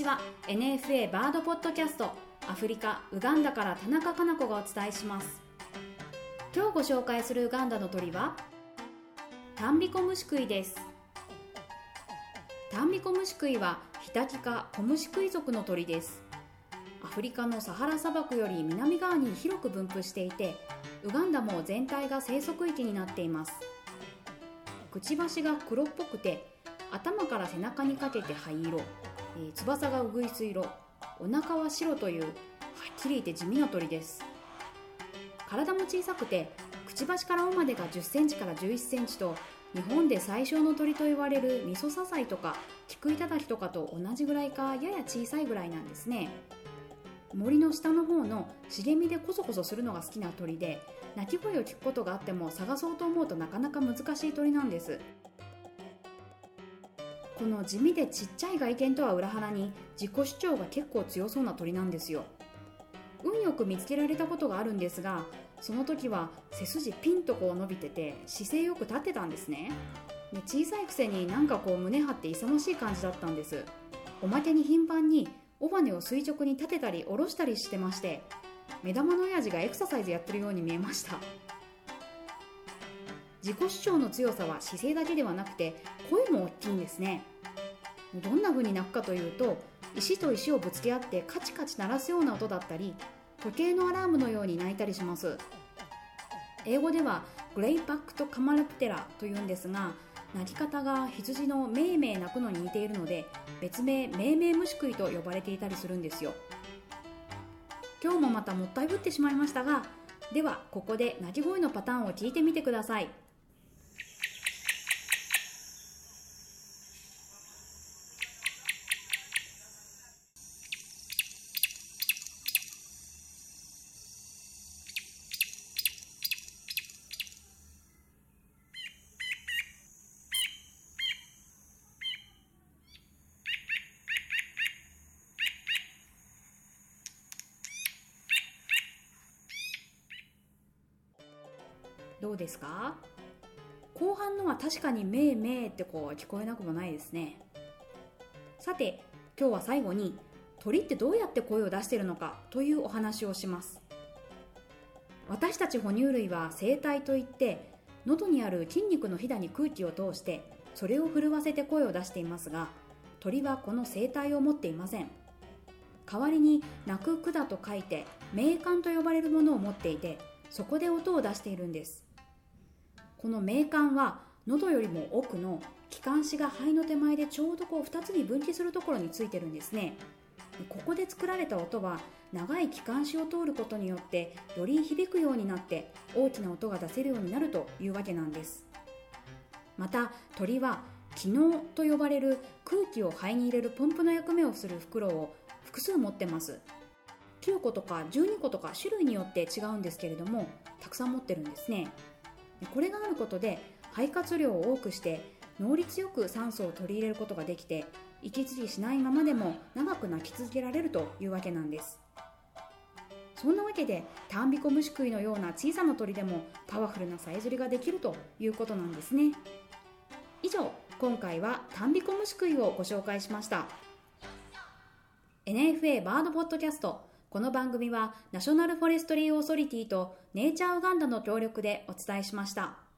ちは。NFA バードポッドキャストアフリカウガンダから田中かな子がお伝えします。今日ご紹介するウガンダの鳥はタンビコムシクイです。タンビコムシクイはヒタキ科コムシクイ族の鳥です。アフリカのサハラ砂漠より南側に広く分布していてウガンダも全体が生息域になっています。くちばしが黒っぽくて頭から背中にかけて灰色、えー、翼がうぐいす色お腹は白というはっきり言って地味な鳥です。体も小さくてくちばしから尾までが1 0センチから1 1センチと日本で最小の鳥と言われるミソサザイとかキクイタダキとかと同じぐらいかやや小さいぐらいなんですね。森の下の方の茂みでコソコソするのが好きな鳥で鳴き声を聞くことがあっても探そうと思うとなかなか難しい鳥なんです。この地味でちっちゃい外見とは裏腹に自己主張が結構強そうな鳥なんですよ。運よく見つけられたことがあるんですがその時は背筋ピンとこう伸びてて姿勢よく立ってたんですね。で小さいくせになんかこう胸張って勇ましい感じだったんです。おまけに頻繁に尾羽を垂直に立てたり下ろしたりしてまして目玉の親父がエクササイズやってるように見えました。自己主張の強さは姿勢だけではなくて声も大きいんですね。どんな風に鳴くかというと石と石をぶつけ合ってカチカチ鳴らすような音だったり時計のアラームのように鳴いたりします。英語ではグレイバックとカマルプテラというんですが鳴き方が羊のメーメー鳴くのに似ているので別名メーメー虫食いと呼ばれていたりするんですよ。今日もまたもったいぶってしまいましたがではここで鳴き声のパターンを聞いてみてください。どうですか？後半のは確かにめーめーってこう聞こえなくもないですね。さて今日は最後に鳥ってどうやって声を出してるのかというお話をします。私たち哺乳類は声帯といって喉にある筋肉のひだに空気を通してそれを震わせて声を出していますが鳥はこの声帯を持っていません。代わりに鳴く管と書いて鳴管と呼ばれるものを持っていてそこで音を出しているんです。この鳴管は喉よりも奥の気管支が肺の手前でちょうどこう2つに分岐するところについてるんですね。ここで作られた音は長い気管支を通ることによってより響くようになって大きな音が出せるようになるというわけなんです。また鳥は気嚢と呼ばれる空気を肺に入れるポンプの役目をする袋を複数持ってます。9個とか12個とか種類によって違うんですけれどもたくさん持ってるんですね。これがあることで肺活量を多くして能率よく酸素を取り入れることができて息継ぎしないままでも長く鳴き続けられるというわけなんです。そんなわけでタンビコムシクイのような小さな鳥でもパワフルなさえずりができるということなんですね。以上今回はタンビコムシクイをご紹介しました。NFA バードポッドキャストこの番組はナショナルフォレストリーオーソリティとネイチャーウガンダの協力でお伝えしました。